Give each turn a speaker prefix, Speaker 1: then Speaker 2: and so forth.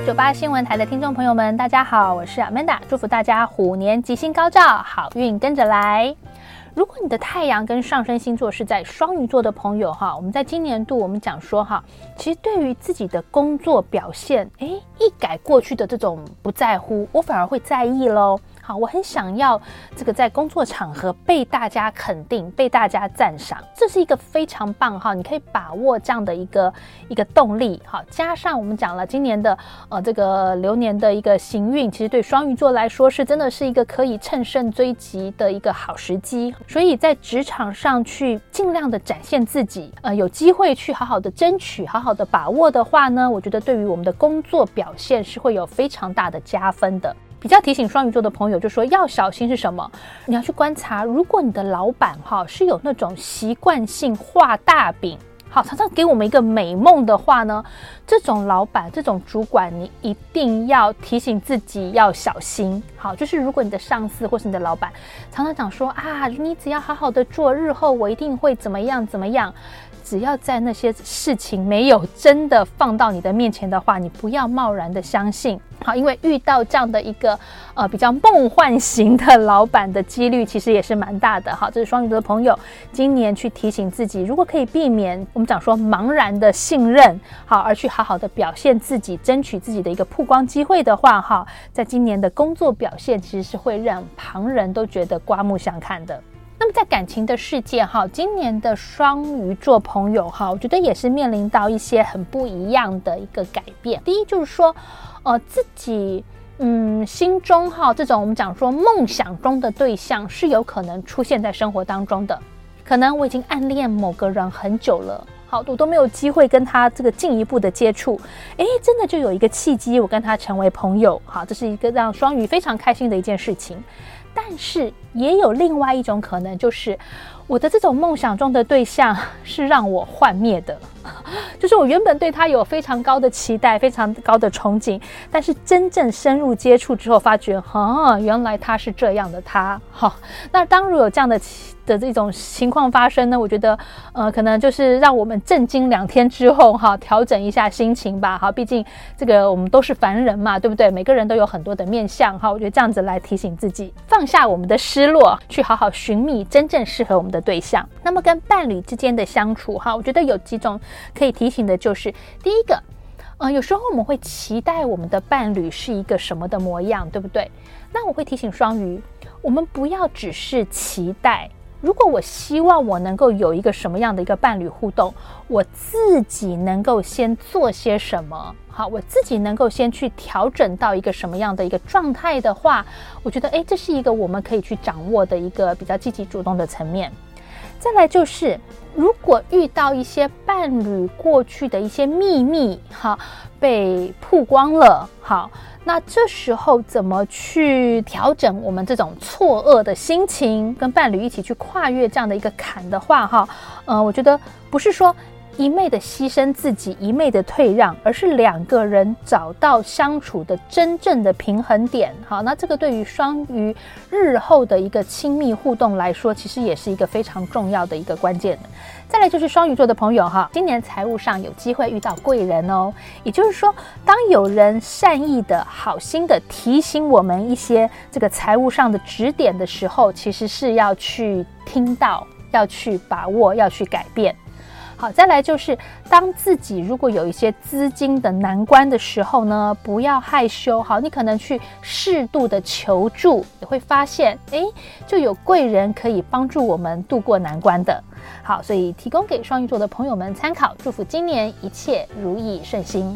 Speaker 1: 九八新闻台的听众朋友们，大家好，我是 Amanda，祝福大家虎年吉星高照，好运跟着来。如果你的太阳跟上升星座是在双鱼座的朋友哈，我们在今年度我们讲说哈，其实对于自己的工作表现，哎，一改过去的这种不在乎，我反而会在意喽。好，我很想要这个在工作场合被大家肯定、被大家赞赏，这是一个非常棒哈！你可以把握这样的一个一个动力，好，加上我们讲了今年的呃这个流年的一个行运，其实对双鱼座来说是真的是一个可以乘胜追击的一个好时机，所以在职场上去尽量的展现自己，呃，有机会去好好的争取、好好的把握的话呢，我觉得对于我们的工作表现是会有非常大的加分的。比较提醒双鱼座的朋友，就说要小心是什么？你要去观察，如果你的老板哈是有那种习惯性画大饼，好常常给我们一个美梦的话呢，这种老板、这种主管，你一定要提醒自己要小心。好，就是如果你的上司或是你的老板常常讲说啊，你只要好好的做，日后我一定会怎么样怎么样。只要在那些事情没有真的放到你的面前的话，你不要贸然的相信。好，因为遇到这样的一个呃比较梦幻型的老板的几率其实也是蛮大的。好，这是双鱼座的朋友今年去提醒自己，如果可以避免我们讲说茫然的信任，好，而去好好的表现自己，争取自己的一个曝光机会的话，哈，在今年的工作表现其实是会让旁人都觉得刮目相看的。那么在感情的世界哈，今年的双鱼座朋友哈，我觉得也是面临到一些很不一样的一个改变。第一就是说，呃，自己嗯心中哈这种我们讲说梦想中的对象是有可能出现在生活当中的。可能我已经暗恋某个人很久了，好，我都没有机会跟他这个进一步的接触，诶，真的就有一个契机，我跟他成为朋友，好，这是一个让双鱼非常开心的一件事情。但是也有另外一种可能，就是我的这种梦想中的对象是让我幻灭的，就是我原本对他有非常高的期待、非常高的憧憬，但是真正深入接触之后，发觉，哦，原来他是这样的他，哈，那当如有这样的。的这种情况发生呢，我觉得，呃，可能就是让我们震惊两天之后，哈，调整一下心情吧，哈，毕竟这个我们都是凡人嘛，对不对？每个人都有很多的面相，哈，我觉得这样子来提醒自己，放下我们的失落，去好好寻觅真正适合我们的对象。那么跟伴侣之间的相处，哈，我觉得有几种可以提醒的，就是第一个，呃，有时候我们会期待我们的伴侣是一个什么的模样，对不对？那我会提醒双鱼，我们不要只是期待。如果我希望我能够有一个什么样的一个伴侣互动，我自己能够先做些什么？好，我自己能够先去调整到一个什么样的一个状态的话，我觉得，诶，这是一个我们可以去掌握的一个比较积极主动的层面。再来就是，如果遇到一些伴侣过去的一些秘密，哈，被曝光了，好。那这时候怎么去调整我们这种错愕的心情，跟伴侣一起去跨越这样的一个坎的话，哈，呃，我觉得不是说。一昧的牺牲自己，一昧的退让，而是两个人找到相处的真正的平衡点。好，那这个对于双鱼日后的一个亲密互动来说，其实也是一个非常重要的一个关键。再来就是双鱼座的朋友哈，今年财务上有机会遇到贵人哦。也就是说，当有人善意的好心的提醒我们一些这个财务上的指点的时候，其实是要去听到，要去把握，要去改变。好，再来就是，当自己如果有一些资金的难关的时候呢，不要害羞。好，你可能去适度的求助，你会发现，诶，就有贵人可以帮助我们度过难关的。好，所以提供给双鱼座的朋友们参考，祝福今年一切如意顺心。